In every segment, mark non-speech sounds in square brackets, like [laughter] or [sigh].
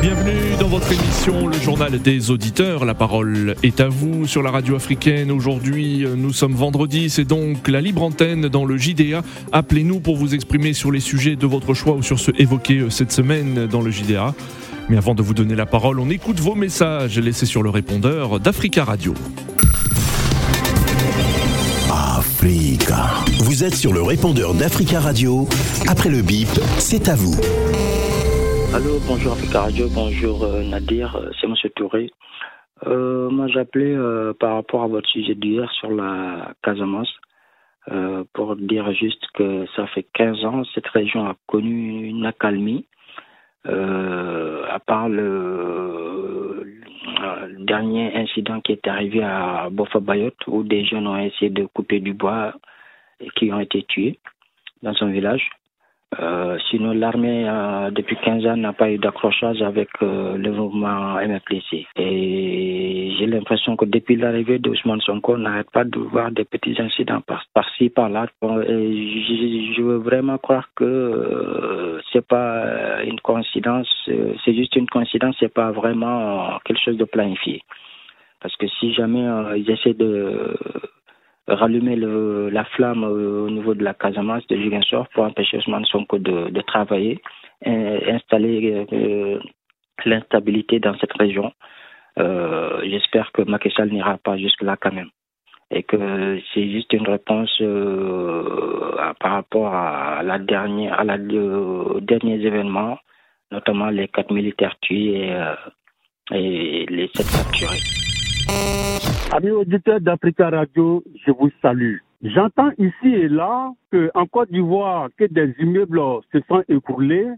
Bienvenue dans votre émission, le journal des auditeurs. La parole est à vous sur la radio africaine. Aujourd'hui, nous sommes vendredi, c'est donc la libre antenne dans le JDA. Appelez-nous pour vous exprimer sur les sujets de votre choix ou sur ceux évoqués cette semaine dans le JDA. Mais avant de vous donner la parole, on écoute vos messages laissés sur le répondeur d'Africa Radio. Africa. Vous êtes sur le répondeur d'Africa Radio. Après le bip, c'est à vous. Allô, bonjour Radio, bonjour euh, Nadir, euh, c'est Monsieur Touré. Euh, moi j'appelais euh, par rapport à votre sujet d'hier sur la Casamance euh, pour dire juste que ça fait 15 ans, cette région a connu une accalmie. À part le, le dernier incident qui est arrivé à Bofa Bayot où des jeunes ont essayé de couper du bois et qui ont été tués dans son village. Euh, sinon, l'armée, euh, depuis 15 ans, n'a pas eu d'accrochage avec euh, le mouvement MFLC. Et j'ai l'impression que depuis l'arrivée d'Ousmane Sonko, on n'arrête pas de voir des petits incidents par- par-ci, par-là. Bon, et je, veux vraiment croire que euh, c'est pas une coïncidence, euh, c'est juste une coïncidence, c'est pas vraiment quelque chose de planifié. Parce que si jamais ils essaient de rallumer le, la flamme euh, au niveau de la Casamance, de Juguensor, pour empêcher Ousmane Sonko de, travailler, et installer euh, l'instabilité dans cette région. Euh, J'espère que Macky Sall n'ira pas jusque-là quand même. Et que c'est juste une réponse par rapport à la dernière, à la, aux derniers événements, notamment les quatre militaires tués et, et les sept capturés. Amis auditeurs d'Africa Radio, je vous salue. J'entends ici et là que en Côte d'Ivoire, que des immeubles se sont écroulés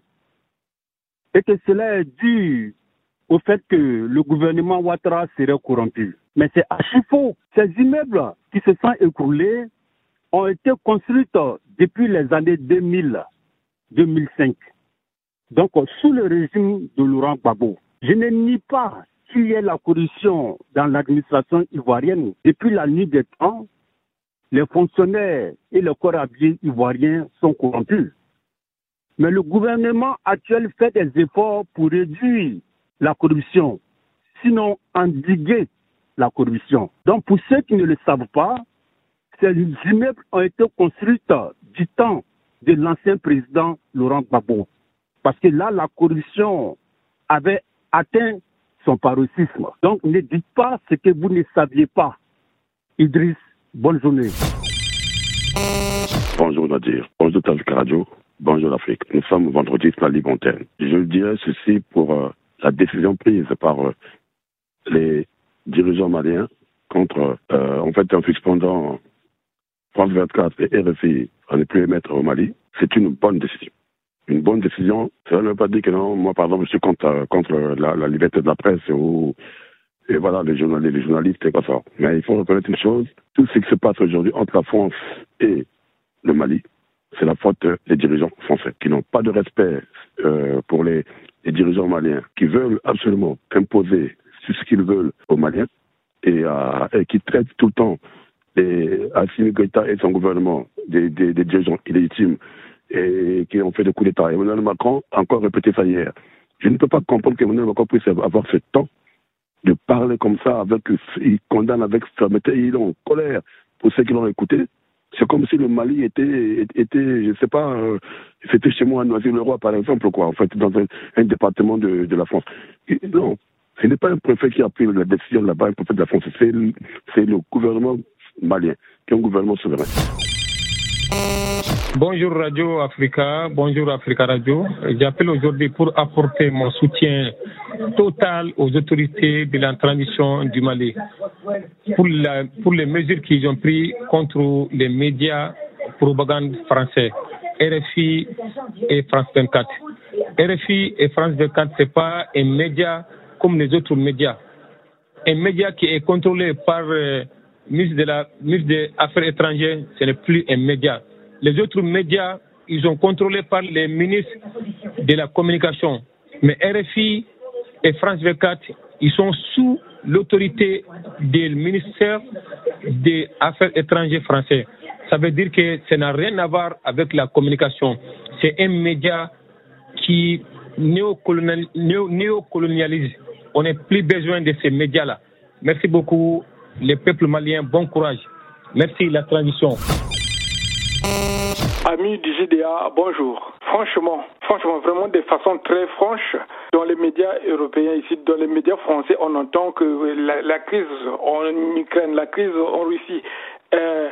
et que cela est dû au fait que le gouvernement Ouattara serait corrompu. Mais c'est archi faux. Ces immeubles qui se sont écroulés ont été construits depuis les années 2000, 2005. Donc, sous le régime de Laurent Gbagbo. Je ne nie pas qu'il y ait la corruption dans l'administration ivoirienne. Depuis la nuit des temps, les fonctionnaires et le corps habillé ivoirien sont corrompus. Mais le gouvernement actuel fait des efforts pour réduire la corruption, sinon endiguer la corruption. Donc, pour ceux qui ne le savent pas, ces immeubles ont été construits du temps de l'ancien président Laurent Gbagbo. Parce que là, la corruption avait atteint son paroxysme. Donc, ne dites pas ce que vous ne saviez pas. Idriss, bonne journée. Bonjour Nadir, bonjour Africa Radio, bonjour l'Afrique. Nous sommes vendredi sur la Ligue. Je dirais ceci pour euh, la décision prise par euh, les dirigeants maliens contre, euh, en fait, en suspendant France 24 et RFI à ne plus émettre au Mali. C'est une bonne décision. Une bonne décision, ça ne veut pas dire que non, moi par exemple, je suis contre, euh, contre la, la liberté de la presse ou et voilà, les journalistes, les journalistes et quoi ça. Mais il faut reconnaître une chose, tout ce qui se passe aujourd'hui entre la France et le Mali, c'est la faute des dirigeants français qui n'ont pas de respect euh, pour les, dirigeants maliens, qui veulent absolument imposer ce qu'ils veulent aux Maliens et, euh, qui traitent tout le temps les Assimi Goïta et son gouvernement des dirigeants illégitimes et qui ont fait des coups d'État. Emmanuel Macron a encore répété ça hier. Je ne peux pas comprendre qu'Emmanuel Macron puisse avoir ce temps de parler comme ça, avec, il condamne avec fermeté, il est en colère pour ceux qui l'ont écouté. C'est comme si le Mali était, était je sais pas, euh, c'était chez moi à Noisy-le-Roi, par exemple, quoi, en fait, dans un, département de, la France. Non, ce n'est pas un préfet qui a pris la décision là-bas, un préfet de la France, c'est le gouvernement malien, qui est un gouvernement souverain. Bonjour Radio Africa, bonjour Africa Radio. J'appelle aujourd'hui pour apporter mon soutien total aux autorités de la transition du Mali pour, les mesures qu'ils ont prises contre les médias propagande français, RFI et France 24. RFI et France 24, ce n'est pas un média comme les autres médias. Un média qui est contrôlé par euh, ministre de la ministre des Affaires étrangères, ce n'est plus un média. Les autres médias ils sont contrôlés par les ministres de la communication. Mais RFI et France 24, ils sont sous l'autorité du ministère des Affaires étrangères français. Ça veut dire que ça n'a rien à voir avec la communication. C'est un média qui néocolonialise. On n'a plus besoin de ces médias-là. Merci beaucoup, les peuples maliens. Bon courage. Merci, la transition. Amis du GDA, bonjour. Franchement, franchement, vraiment de façon très franche, dans les médias européens ici, dans les médias français, on entend que la, crise en Ukraine, la crise en Russie, euh,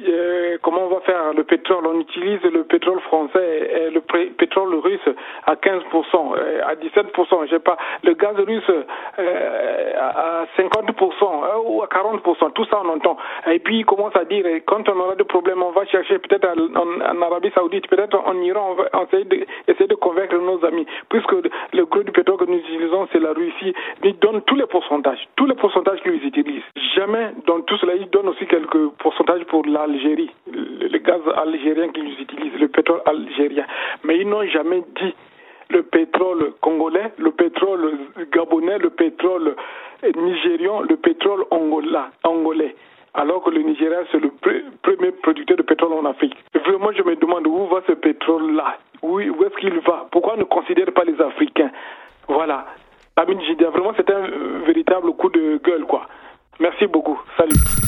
euh, comment on va faire? Le pétrole On utilise le pétrole français et le pétrole russe à 15%, euh, à 17%, je sais pas, le gaz russe euh, à 50% ou à 40%, tout ça on entend. Et puis il commence à dire, quand on aura des problèmes, on va chercher peut-être en, Arabie Saoudite, peut-être en Iran, on va essayer de, essayer de convaincre nos amis, puisque le gros du pétrole que nous utilisons, c'est la Russie. Ils donnent tous les pourcentages, tous les pourcentages qu'ils utilisent. Jamais dans tout cela, ils donnent aussi quelques pourcentages pour la Algérie, le, gaz algérien qu'ils utilisent, le pétrole algérien. Mais ils n'ont jamais dit le pétrole congolais, le pétrole gabonais, le pétrole nigérian, le pétrole angola, angolais. Alors que le Nigeria, c'est le premier producteur de pétrole en Afrique. vraiment, je me demande où va ce pétrole-là? Où, où est-ce qu'il va? Pourquoi ne considère pas les Africains? Voilà. Amin vraiment, c'est un véritable coup de gueule, quoi. Merci beaucoup. Salut.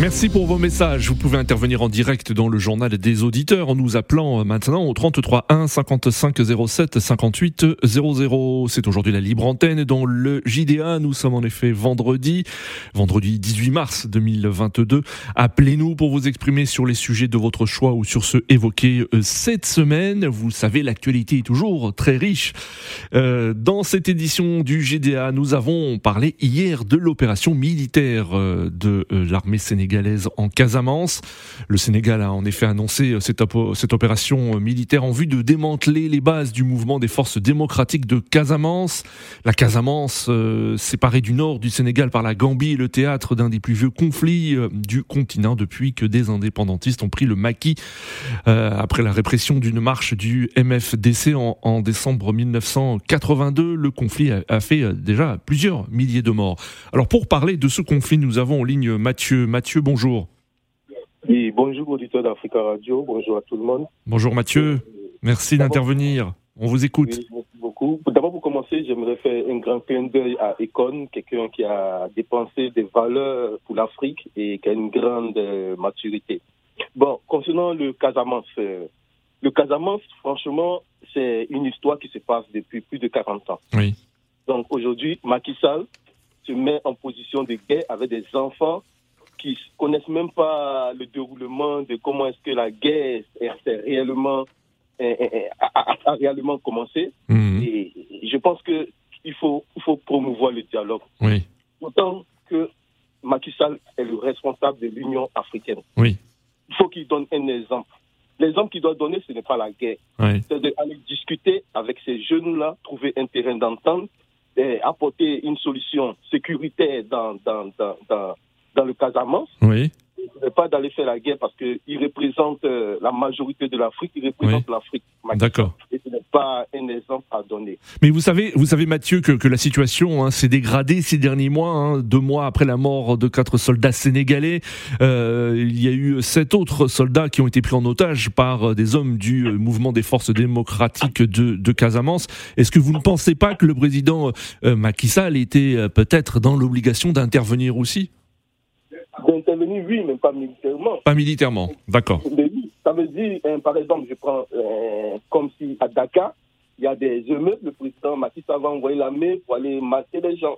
Merci pour vos messages. Vous pouvez intervenir en direct dans le journal des auditeurs en nous appelant maintenant au 33 1 55 07 58 00. C'est aujourd'hui la libre antenne dans le JDA. Nous sommes en effet vendredi, vendredi 18 mars 2022. Appelez-nous pour vous exprimer sur les sujets de votre choix ou sur ceux évoqués euh, cette semaine. Vous savez, l'actualité est toujours très riche. Euh, dans cette édition du GDA, nous avons parlé hier de l'opération militaire euh, de l'armée sénégalaise en Casamance. Le Sénégal a en effet annoncé euh, cette, opération euh, militaire en vue de démanteler les bases du mouvement des forces démocratiques de Casamance. La Casamance, euh, séparée du nord du Sénégal par la Gambie, est le théâtre d'un des plus vieux conflits du continent depuis que des indépendantistes ont pris le maquis après la répression d'une marche du MFDC en, décembre 1982. Le conflit a, a, fait déjà plusieurs milliers de morts. Alors pour parler de ce conflit, nous avons en ligne Mathieu, Mathieu bonjour. Oui, bonjour auditeur d'Africa Radio, bonjour à tout le monde. Bonjour Mathieu, merci d'intervenir. On vous écoute. merci beaucoup. D'abord, pour commencer, j'aimerais faire un grand clin d'œil à Econ, quelqu'un qui a dépensé des valeurs pour l'Afrique et qui a une grande euh, maturité. Bon, concernant le Casamance, euh, le Casamance, franchement, c'est une histoire qui se passe depuis plus de 40 ans. Oui. Donc aujourd'hui, Macky Sall se met en position de guerre avec des enfants qui connaissent même pas le déroulement de comment est-ce que la guerre est réellement a, réellement commencé. Mhm. Et je pense que il faut, il faut promouvoir le dialogue. Oui. Autant que Macky Sall est le responsable de l'Union africaine. Oui. Il faut qu'il donne un exemple. L'exemple qu'il doit donner, ce n'est pas la guerre. C'est d'aller discuter avec ces jeunes-là, trouver un terrain d'entente, apporter une solution sécuritaire dans, dans, dans, dans le Casamance. Oui. Ce n'est pas d'aller faire la guerre parce qu'il représente euh, la majorité de l'Afrique, il représente l'Afrique. D'accord. Et ce n'est pas un exemple à donner. Mais vous savez, vous savez Mathieu, que, que la situation hein, s'est dégradée ces derniers mois. Hein, deux mois après la mort de quatre soldats sénégalais, euh, il y a eu sept autres soldats qui ont été pris en otage par euh, des hommes du mouvement des forces démocratiques de, de Casamance. Est-ce que vous ne pensez pas que le président Macky Sall était peut-être dans l'obligation d'intervenir aussi? D'intervenir, oui, mais pas militairement. Pas militairement, d'accord. Ça veut dire, hein, par exemple, je prends euh, comme si à Dakar, il y a des émeutes, le président Macky va envoyer l'armée pour aller mater les gens.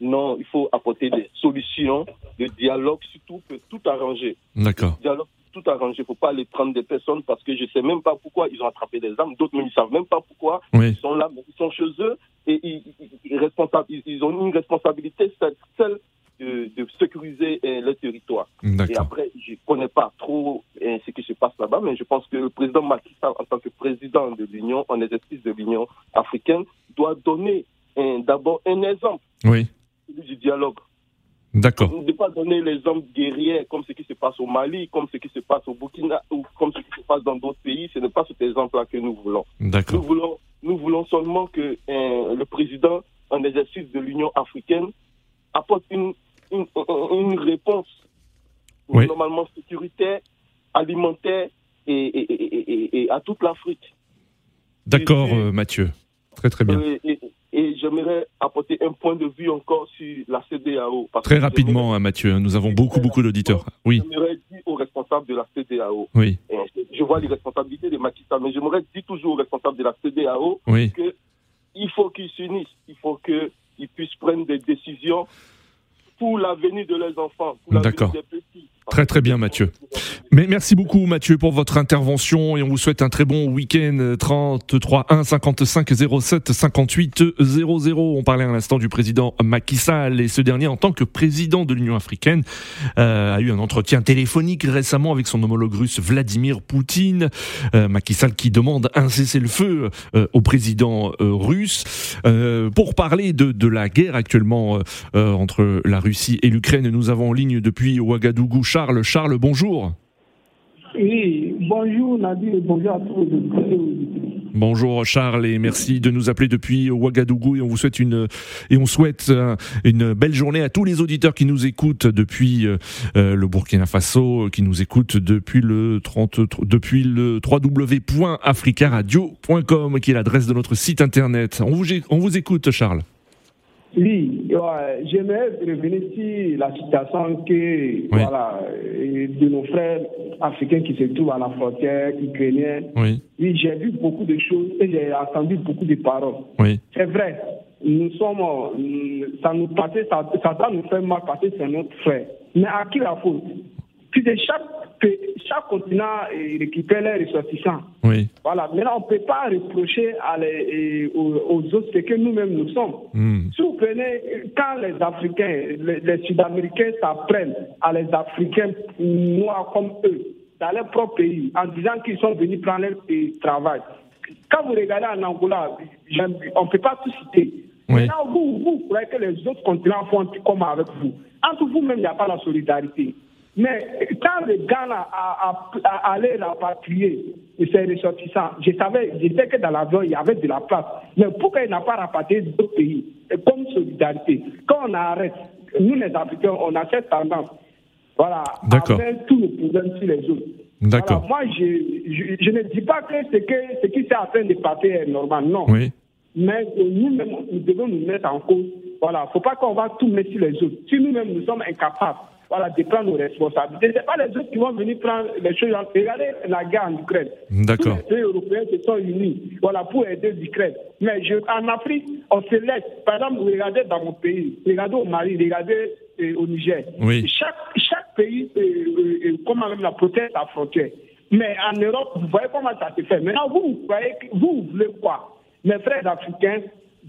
Non, il faut apporter des solutions, de dialogue, surtout que tout arranger. D'accord. Dialogue, tout arranger. Il ne faut pas aller prendre des personnes parce que je ne sais même pas pourquoi ils ont attrapé des armes. D'autres ne savent même pas pourquoi. Ils sont là, ils sont chez eux et ils, ils, ils ont une responsabilité, celle de, sécuriser euh, le territoire. Et après, je ne connais pas trop euh, ce qui se passe là-bas, mais je pense que le président Macky Sall, en tant que président de l'Union, en exercice de l'Union africaine, doit donner d'abord un exemple. Oui. du dialogue. D'accord. Ne pas donner l'exemple guerriers comme ce qui se passe au Mali, comme ce qui se passe au Burkina ou comme ce qui se passe dans d'autres pays. Ce n'est pas cet exemple-là que nous voulons. D'accord. Nous voulons, nous voulons seulement que euh, le président, en exercice de l'Union africaine, apporte une, une, [laughs] une réponse normalement sécuritaire, alimentaire et, et, et, et à toute l'Afrique. D'accord, euh, Mathieu. Très très bien. Et, j'aimerais apporter un point de vue encore sur la CDAO. Très rapidement, hein, Mathieu, hein, nous avons beaucoup beaucoup d'auditeurs. Oui. J'aimerais dire aux responsables de la CDAO. Oui. Je vois les responsabilités de Macky mais j'aimerais dire toujours aux responsables de la CDAO oui. qu'il faut qu'ils s'unissent, il faut qu'ils puissent prendre des décisions pour l'avenir de leurs enfants, pour l'avenir des petits. Très très bien Mathieu. Mais merci beaucoup Mathieu pour votre intervention et on vous souhaite un très bon week-end 33 1 55 07 58 00. On parlait à l'instant du président Macky Sall et ce dernier en tant que président de l'Union africaine euh, a eu un entretien téléphonique récemment avec son homologue russe Vladimir Poutine. Euh, Macky Sall qui demande un cessez-le-feu euh, au président euh, russe pour parler de, de, la guerre actuellement entre la Russie et l'Ukraine. Nous avons en ligne depuis Ouagadougou Charles. Charles, bonjour. Oui, bonjour Nadir, bonjour à tous Bonjour Charles et merci de nous appeler depuis Ouagadougou et on vous souhaite une et on souhaite euh, une belle journée à tous les auditeurs qui nous écoutent depuis euh, euh, le Burkina Faso, qui nous écoutent depuis le 30 depuis le www.africaradio.com qui est l'adresse de notre site internet. On vous on vous écoute Charles. Oui, j'aimerais revenir sur la situation que, voilà, de nos frères africains qui se trouvent à la frontière ukrainienne. Oui, oui j'ai vu beaucoup de choses et j'ai entendu beaucoup de paroles. Oui. C'est vrai, nous sommes, ça nous passait, ça, ça doit nous faire mal passer, c'est notre frère. Mais à qui la faute? Puis de chaque chaque continent récupère les ressortissants. Oui. Voilà. Maintenant, on ne peut pas reprocher à les, aux, autres ce que nous-mêmes nous sommes. Hmm. Si vous prenez, quand les Africains, les, Sud-Américains s'apprennent à les Africains noirs comme eux, dans leur propre pays, en disant qu'ils sont venus prendre leur travail. Quand vous regardez en Angola, on ne peut pas tout citer. Maintenant, vous, vous croyez que les autres continents font comme avec vous. Entre vous-même, il n'y a pas la solidarité. Mais quand le Ghana a, a, allé rapatrier ses ressortissants, je savais, je sais que dans l'avion, il y avait de la place. Mais pourquoi il n'a pas rapatrié d'autres pays Comme solidarité? Quand on arrête, nous les Africains, on a cette tendance voilà, à mettre tous les problèmes sur les autres. D'accord. moi, je, je, ne dis pas que ce, que, ce qui s'est en train de passer est normal, non. Oui. Mais nous-mêmes, nous devons nous mettre en cause. Voilà, il ne faut pas qu'on va tout mettre sur les autres. Si nous-mêmes, nous sommes incapables voilà, de prendre nos responsabilités. Ce n'est pas les autres qui vont venir prendre les choses. Regardez la guerre en Ukraine. D'accord. Tous les pays européens se sont unis voilà, pour aider l'Ukraine. Mais je, en Afrique, on se laisse. Par exemple, regardez dans mon pays, regardez au Mali, regardez euh, au Niger. Oui. Chaque, chaque pays, euh, euh, euh comment même la protège sa frontière. Mais en Europe, vous voyez comment ça se fait. Maintenant, vous, vous voyez, vous, vous voulez quoi? Mes frères africains,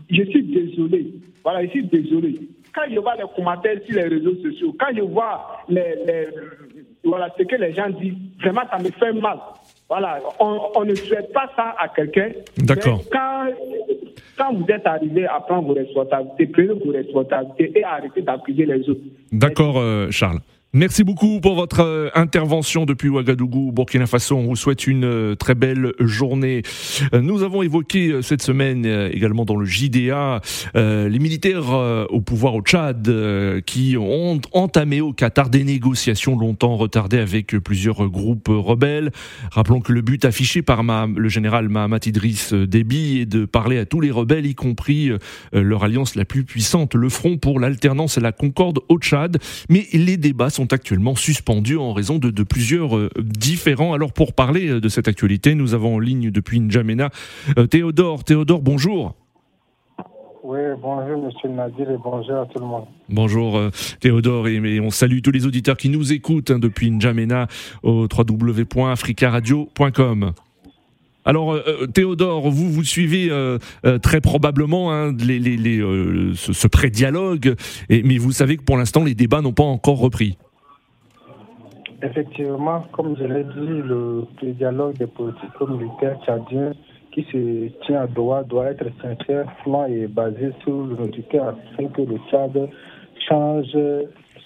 je suis désolé. Voilà, je suis désolé quand je vois les commentaires sur les réseaux sociaux, quand je vois les, voilà, ce que les gens disent, vraiment, ça me fait mal. Voilà, on, ne souhaite pas ça à quelqu'un. D'accord. Quand, quand vous êtes arrivé à prendre vos responsabilités, prenez vos responsabilités et arrêtez d'accuser les autres. D'accord, euh, Charles. Merci beaucoup pour votre euh, intervention depuis Ouagadougou, Burkina Faso. On vous souhaite une euh, très belle journée. Euh, nous avons évoqué cette semaine également dans le JDA les militaires au pouvoir au Tchad qui ont entamé au Qatar des négociations longtemps retardées avec plusieurs groupes rebelles. Rappelons que le but affiché par le général Mahamat Idriss Déby est de parler à tous les rebelles, y compris leur alliance la plus puissante, le Front pour l'alternance et la concorde au Tchad. Mais les débats sont actuellement suspendus en raison de, plusieurs euh, différents. Alors pour parler euh, de cette actualité, nous avons en ligne depuis N'Djamena euh, Théodore. Théodore, bonjour. Oui, bonjour Monsieur Nadir et bonjour à tout le monde. Bonjour Théodore et, on salue tous les auditeurs qui nous écoutent hein, depuis N'Djamena au www.africaradio.com. Alors Théodore, vous vous suivez très probablement hein, les, les, ce, ce pré-dialogue, mais vous savez que pour l'instant les débats n'ont pas encore repris. Effectivement, comme je l'ai dit, le, dialogue des politiques militaires tchadiens qui se tient à Doha doit être sincère, franc et basé sur le militaire afin que le Tchad change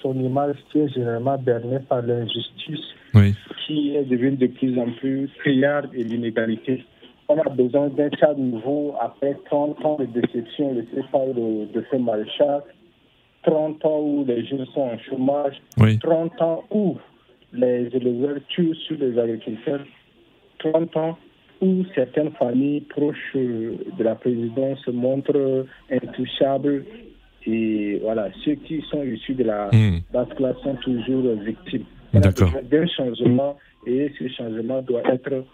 son image qui est généralement bernée par l'injustice qui est devenue de plus en plus criarde et l'inégalité. On a besoin d'un cadre nouveau après 30 ans de déception laissée par le, de ce maréchal, 30 ans où les jeunes sont en chômage, 30 ans où les éleveurs tuent sur les agriculteurs, 30 ans où certaines familles proches de la présidence se montrent intouchables et voilà, ceux qui sont issus de la hmm. basse classe sont toujours victimes. D'accord. D'un changement et ce changement doit être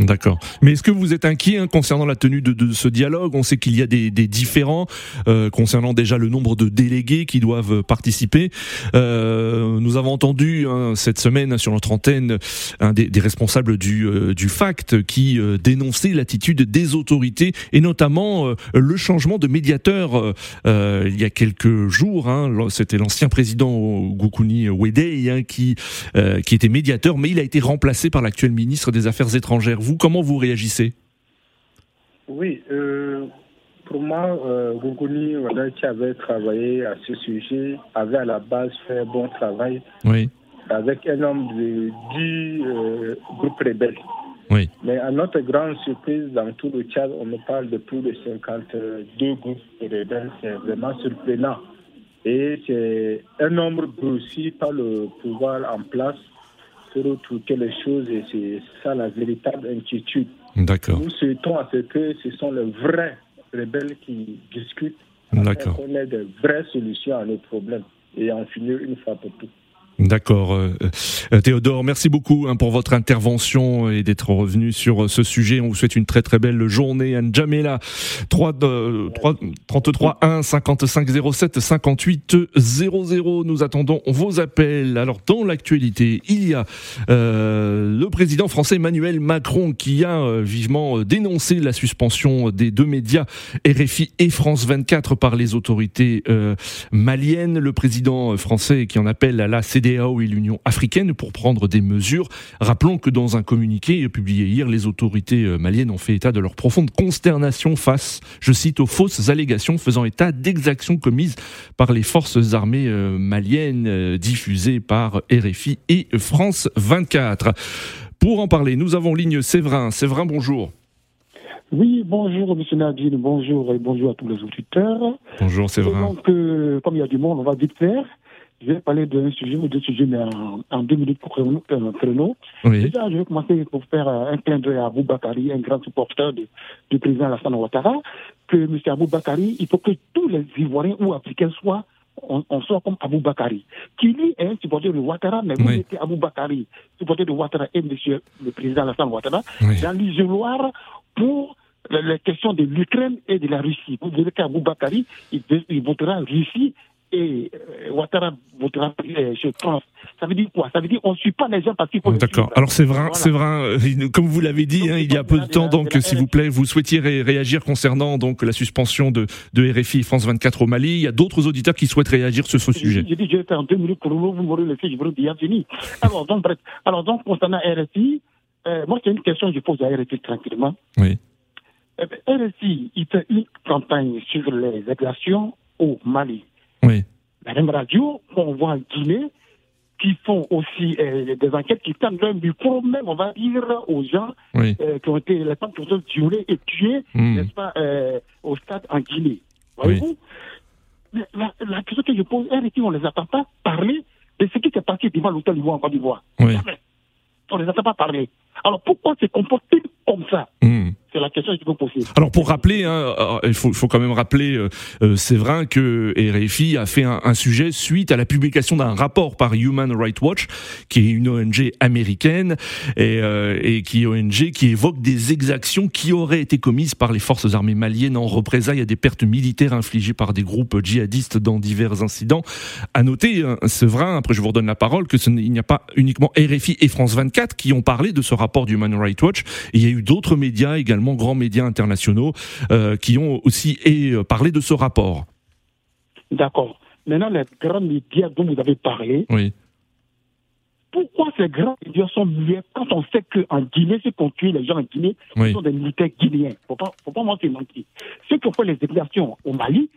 D'accord. Mais est-ce que vous êtes inquiet hein, concernant la tenue de, de, ce dialogue? On sait qu'il y a des, des différends euh, concernant déjà le nombre de délégués qui doivent participer. Euh, nous avons entendu hein, cette semaine sur notre antenne un des, des responsables du, euh, du FACT qui euh, dénonçait l'attitude des autorités et notamment euh, le changement de médiateur il y a quelques jours. Hein, C'était l'ancien président Goukouni Wedei hein, qui, qui était médiateur, mais il a été remplacé par l'actuel ministre des Affaires étrangères. Vous, comment vous réagissez? Oui, euh, pour moi, euh, qui avait travaillé à ce sujet, avait à la base fait un bon travail. Oui. Avec un nombre de 10 euh, groupes rebelles. Oui. Mais à notre grande surprise, dans tout le Tchad, on me parle de plus de 52 groupes rebelles. C'est vraiment surprenant. Et c'est un nombre grossi par le pouvoir en place pour les choses et c'est ça la véritable inquiétude. D'accord. Nous souhaitons à ce que ce sont les vrais rebelles qui discutent. D'accord. Qu'on ait de vraies solutions à nos problèmes et en finir une fois pour toutes. D'accord, euh, euh, Théodore, merci beaucoup hein, pour votre intervention et d'être revenu sur euh, ce sujet. On vous souhaite une très très belle journée. N'Djamena, 3, 3, 33 1 55 07 58 00. Nous attendons vos appels. Alors dans l'actualité, il y a euh, le président français Emmanuel Macron qui a vivement dénoncé la suspension des deux médias RFI et France 24 par les autorités maliennes. Le président français qui en appelle à la CDC Et l'Union africaine pour prendre des mesures. Rappelons que dans un communiqué publié hier, les autorités euh, maliennes ont fait état de leur profonde consternation face, je cite, aux fausses allégations faisant état d'exactions commises par les forces armées euh, maliennes euh, diffusées par RFI et France 24. Pour en parler, nous avons ligne Séverin. Séverin, bonjour. Oui, bonjour, monsieur Nadine, bonjour et bonjour à tous les auditeurs. Bonjour, Séverin. Donc, comme il y a du monde, on va vite faire. Je vais parler d'un sujet ou deux sujets, mais en, deux minutes pour créneau. Oui. Déjà, je vais commencer pour faire un clin d'œil à Abou Bakari, un grand supporter du président Alassane Ouattara, que M. Abou Bakari, il faut que tous les Ivoiriens ou Africains soient on, soit comme Abou Bakari, qui lui est un supporter de Ouattara, mais vous êtes Abou Bakari, supporter de Ouattara et M. le président Alassane Ouattara, dans l'isoloir pour les questions de l'Ukraine et de la Russie. Vous verrez qu'Abou Bakari, il, il votera Russie et euh, Ouattara euh, je pense. Ça veut dire quoi? Ça veut dire qu'on ne suit pas les gens parce qu'il faut. D'accord. Alors c'est vrai, c'est vrai. Euh, comme vous l'avez dit, hein, il y a peu de temps, donc s'il vous plaît, vous souhaitiez réagir concernant donc la suspension de, de RFI France 24 au Mali. Il y a d'autres auditeurs qui souhaitent réagir sur ce sujet. J'ai dit, je vais faire deux minutes pour vous, vous m'aurez laissé, je vous bien fini. Alors donc, bref. Alors donc concernant RFI, moi c'est une question que je pose à RFI tranquillement. Oui. RFI, il fait une campagne sur les agressions au Mali. Oui. La même radio qu'on voit en Guinée, qui font aussi euh, des enquêtes qui tendent leur micro même, on va dire, aux gens euh, qui ont été, les femmes qui ont été violées et tuées, hmm. n'est-ce pas, euh, au stade en Guinée. Voyez-vous? La, la, question que je pose, elle, on ne les attend pas parler de ce qui s'est passé devant l'hôtel du en Côte d'Ivoire. Oui. On ne les attend pas parler. Alors pourquoi se comportent-ils comme ça? Hmm. La question. Alors pour rappeler, hein, euh, il faut, quand même rappeler, euh, euh, vrai que RFI a fait un, sujet suite à la publication d'un rapport par Human Rights Watch, qui est une ONG américaine et, euh, qui ONG qui évoque des exactions qui auraient été commises par les forces armées maliennes en représailles à des pertes militaires infligées par des groupes djihadistes dans divers incidents. À noter, hein, vrai, après je vous redonne la parole, que ce il n'y a pas uniquement RFI et France 24 qui ont parlé de ce rapport du Human Rights Watch. Il y a eu d'autres médias également grands médias internationaux euh, qui ont aussi euh, parlé de ce rapport. D'accord. Maintenant, les grands médias dont vous avez parlé, oui. pourquoi ces grands médias sont mieux quand on sait qu'en Guinée, ceux qui ont tué les gens en Guinée ce sont des militaires guinéens? Faut pas, faut pas mentir, mentir. Ceux qui ont fait les déclarations au Mali,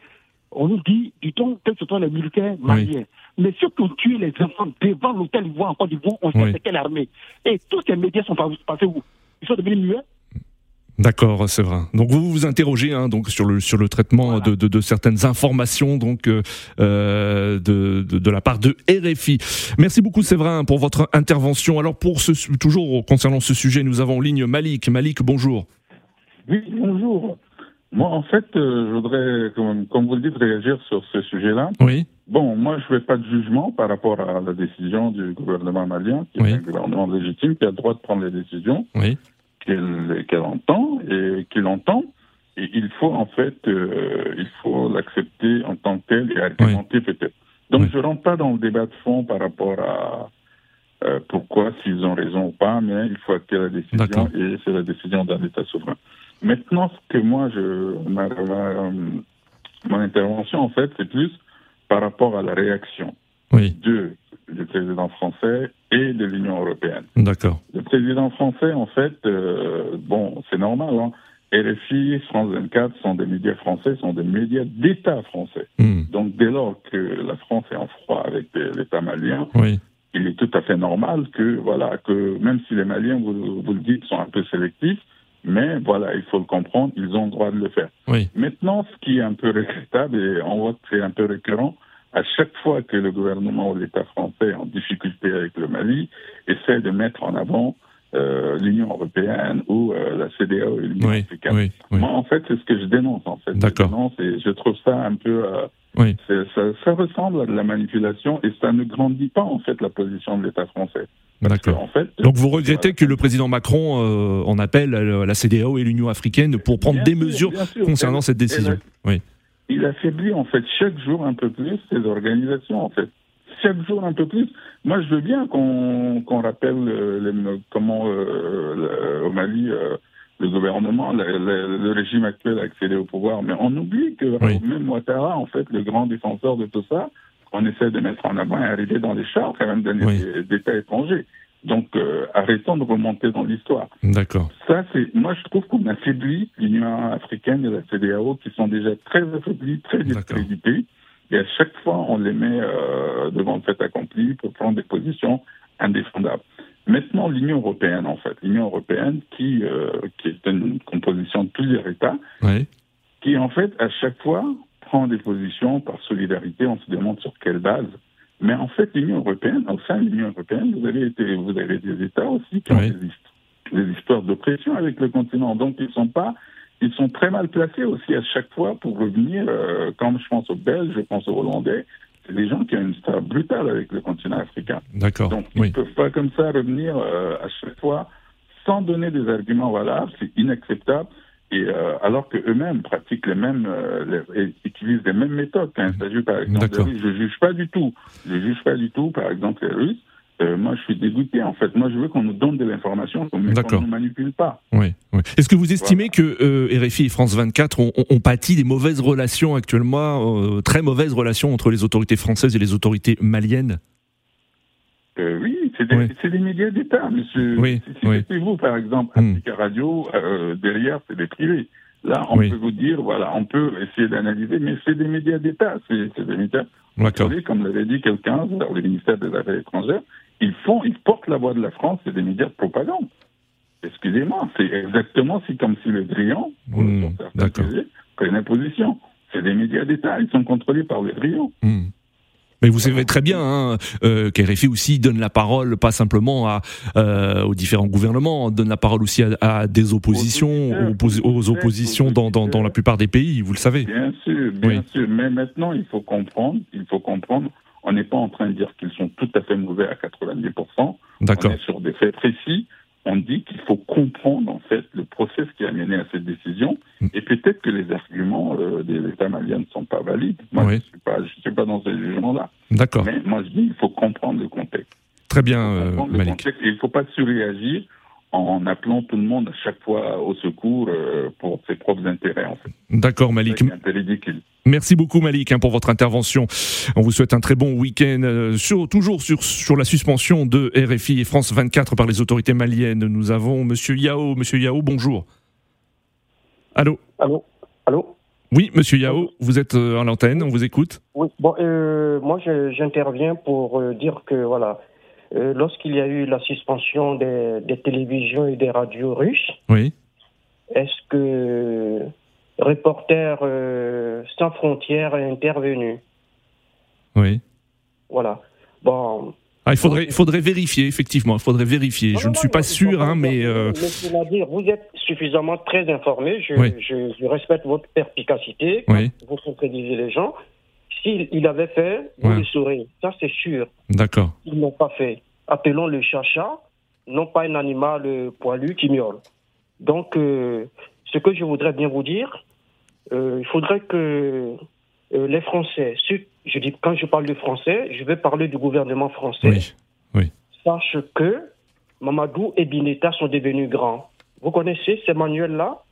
on nous dit, du temps, que ce sont les militaires maliens. Mais ceux qui ont tué les enfants devant l'hôtel Ivoire en Côte d'Ivoire, on sait c'est quelle armée. Et tous ces médias sont passés où? Ils sont devenus muets? D'accord, c'est vrai. Donc vous vous interrogez hein, donc sur le sur le traitement de, de, de, certaines informations donc euh, euh de, de, la part de RFI. Merci beaucoup Séverin pour votre intervention. Alors pour ce toujours concernant ce sujet, nous avons en ligne Malik. Malik, bonjour. Oui, bonjour. Moi, en fait, euh, je voudrais, comme, comme, vous le dites, réagir sur ce sujet-là. Oui. Bon, moi, je ne fais pas de jugement par rapport à la décision du gouvernement malien, qui est un gouvernement légitime, qui a le droit de prendre les décisions. Oui qu'elle entend et qu'il entend. Et il faut en fait, euh, il faut l'accepter en tant que tel et argumenter peut-être. Donc je ne rentre pas dans le débat de fond par rapport à euh, pourquoi, s'ils ont raison ou pas, mais il faut acter la décision et c'est la décision d'un État souverain. Maintenant, ce que moi, je, ma, mon intervention en fait, c'est plus par rapport à la réaction de du président français et de l'Union européenne. D'accord. Le président français, en fait, euh, bon, c'est normal, hein, RFI, France 24 sont des médias français, sont des médias d'État français. Hmm. Donc dès lors que la France est en froid avec l'État malien, oui. il est tout à fait normal que, voilà, que même si les Maliens, vous, vous le dites, sont un peu sélectifs, mais voilà, il faut le comprendre, ils ont le droit de le faire. Oui. Maintenant, ce qui est un peu regrettable, et on voit que c'est un peu récurrent, à chaque fois que le gouvernement ou l'État français en difficulté avec le Mali essaie de mettre en avant euh, l'Union européenne ou euh, la CDAO et l'Union africaine. Moi, en fait, c'est ce que je dénonce. En fait. Je, dénonce et je trouve ça un peu. Euh, ça, ça, ressemble à de la manipulation et ça ne grandit pas en fait la position de l'État français. D'accord. En fait, Donc vous regrettez que le président Macron en appelle à la CDAO et l'Union africaine pour prendre des mesures concernant cette décision. Oui il affaiblit en fait chaque jour un peu plus ces organisations en fait. Chaque jour un peu plus. Moi, je veux bien qu'on rappelle euh, comment euh, au Mali euh, le gouvernement, le, régime actuel a accédé au pouvoir, mais on oublie que même Ouattara, en fait, le grand défenseur de tout ça, on essaie de mettre en avant et arriver dans les chars quand même d'États étrangers. Donc, euh, arrêtons de remonter dans l'histoire. D'accord. Ça, c'est, moi, je trouve qu'on affaiblit l'Union africaine et la CDAO, qui sont déjà très affaiblies, très discréditées. Et à chaque fois, on les met euh, devant le fait accompli pour prendre des positions indéfendables. Maintenant, l'Union européenne, en fait, l'Union européenne, qui, euh, qui est une composition de plusieurs États, qui, en fait, à chaque fois, prend des positions par solidarité. On se demande sur quelle base. Mais en fait, l'Union européenne, au sein de l'Union européenne, vous avez, été, vous avez des États aussi qui ont des, histoires d'oppression avec le continent. Donc, ils sont pas, ils sont très mal placés aussi à chaque fois pour revenir. Euh, quand je pense aux Belges, je pense aux Hollandais, c'est des gens qui ont une histoire brutale avec le continent africain. D'accord. Donc, ils ne peuvent pas comme ça revenir euh, à chaque fois sans donner des arguments valables. C'est inacceptable. Et euh, alors qu'eux-mêmes pratiquent les mêmes, euh, les, utilisent les mêmes méthodes. Il s'agit par exemple Russes, je juge pas du tout. Je juge pas du tout, par exemple, les Russes. Euh, moi, je suis dégoûté. En fait, moi, je veux qu'on nous donne de l'information, qu'on ne nous manipule pas. Oui. oui. Est-ce que vous estimez que euh, RFI et France 24 ont, ont, pâti des mauvaises relations actuellement, euh, très mauvaises relations entre les autorités françaises et les autorités maliennes? Euh, oui, c'est des, des, médias d'État, monsieur. Oui, si, vous, par exemple, hmm. Africa Radio, euh, derrière, c'est des privés. Là, on peut vous dire, voilà, on peut essayer d'analyser, mais c'est des médias d'État, c'est des médias. Savez, comme l'avait dit quelqu'un dans le ministère des Affaires étrangères, ils font, ils portent la voix de la France, c'est des médias de propagande. Excusez-moi, c'est exactement si comme si le Drian, mmh, prenait position. C'est des médias d'État, ils sont contrôlés par le Drian. Hmm. Mais vous savez très bien hein, euh, qu'RFI aussi donne la parole, pas simplement à, euh, aux différents gouvernements, donne la parole aussi à, des oppositions, aux, oppositions dans, dans, dans, la plupart des pays, vous le savez. Bien sûr, bien sûr. Mais maintenant, il faut comprendre, il faut comprendre, on n'est pas en train de dire qu'ils sont tout à fait mauvais à 90%. D'accord. On est sur des faits précis on dit qu'il faut comprendre en fait le process qui a mené à cette décision mm. et peut-être que les arguments euh, des États maliens ne sont pas valides. Moi, je ne suis, pas, suis pas dans ce jugement-là. D'accord. Mais moi, je dis qu'il faut comprendre le contexte. Très bien, euh, Malik. il ne faut pas surréagir en appelant tout le monde à chaque fois au secours pour ses propres intérêts. En fait. D'accord, Malik. C'est ridicule. Merci beaucoup Malik hein, pour votre intervention. On vous souhaite un très bon week-end. Euh, toujours sur, sur la suspension de RFI et France 24 par les autorités maliennes. Nous avons Monsieur Yao. Monsieur Yao, bonjour. Allô? Allô? Allô? Oui, Monsieur Yao, vous êtes euh, à l'antenne, on vous écoute. Oui, bon, euh, moi j'interviens pour dire que voilà, lorsqu'il y a eu la suspension des, des télévisions et des radios russes, oui. est-ce que Reporter euh, sans frontières est intervenu? Oui. Voilà. Bon. Ah, il faudrait, il faudrait vérifier, effectivement. Il faudrait vérifier. je ne suis pas sûr, hein, mais. Euh... dire, vous êtes suffisamment très informé. Je, je, respecte votre perspicacité. Oui. Vous concrétisez les gens. S'il il avait fait, vous le saurez. Ça, c'est sûr. D'accord. Ils n'ont pas fait. Appelons le chacha, non pas un animal poilu qui miaule. Donc, euh, ce que je voudrais bien vous dire, euh, il faudrait que euh, les Français, je dis quand je parle de Français, je vais parler du gouvernement français, oui, oui. sachent que Mamadou et Bineta sont devenus grands. Vous connaissez ces manuels-là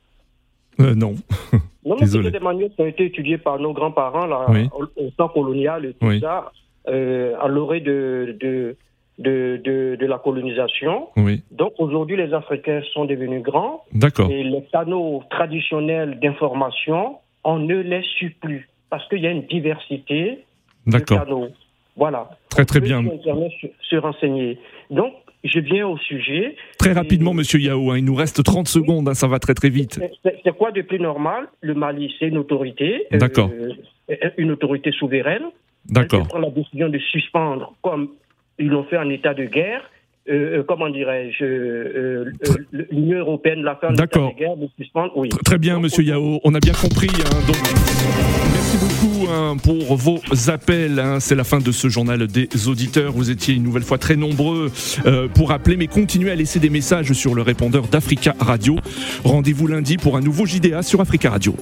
euh, Non. [laughs] non, mais c'est des manuels qui ont été étudiés par nos grands-parents là, au, temps colonial et tout ça, à l'orée de, de de, de, de, la colonisation. Oui. Donc aujourd'hui, les Africains sont devenus grands. D'accord. Et les canaux traditionnels d'information, on ne les suit plus parce qu'il y a une diversité de canaux. Voilà. Très très bien. Se, se renseigner. Donc, je viens au sujet. Très rapidement, Monsieur Yao, hein, il nous reste 30 secondes, hein, ça va très très vite. C'est quoi de plus normal? Le Mali, c'est une autorité. D'accord. Euh, une autorité souveraine. D'accord. Elle prend la décision de suspendre, comme ils l'ont fait en état de guerre. Euh, euh comment dirais-je, euh, euh l'Union européenne l'a fait en état de guerre, de suspendre, oui. Très bien, Monsieur Yao, on a bien compris. Hein, donc, merci beaucoup hein, pour vos appels. Hein. C'est la fin de ce journal des auditeurs. Vous étiez une nouvelle fois très nombreux euh, pour appeler, mais continuez à laisser des messages sur le répondeur d'Africa Radio. Rendez-vous lundi pour un nouveau JDA sur Africa Radio.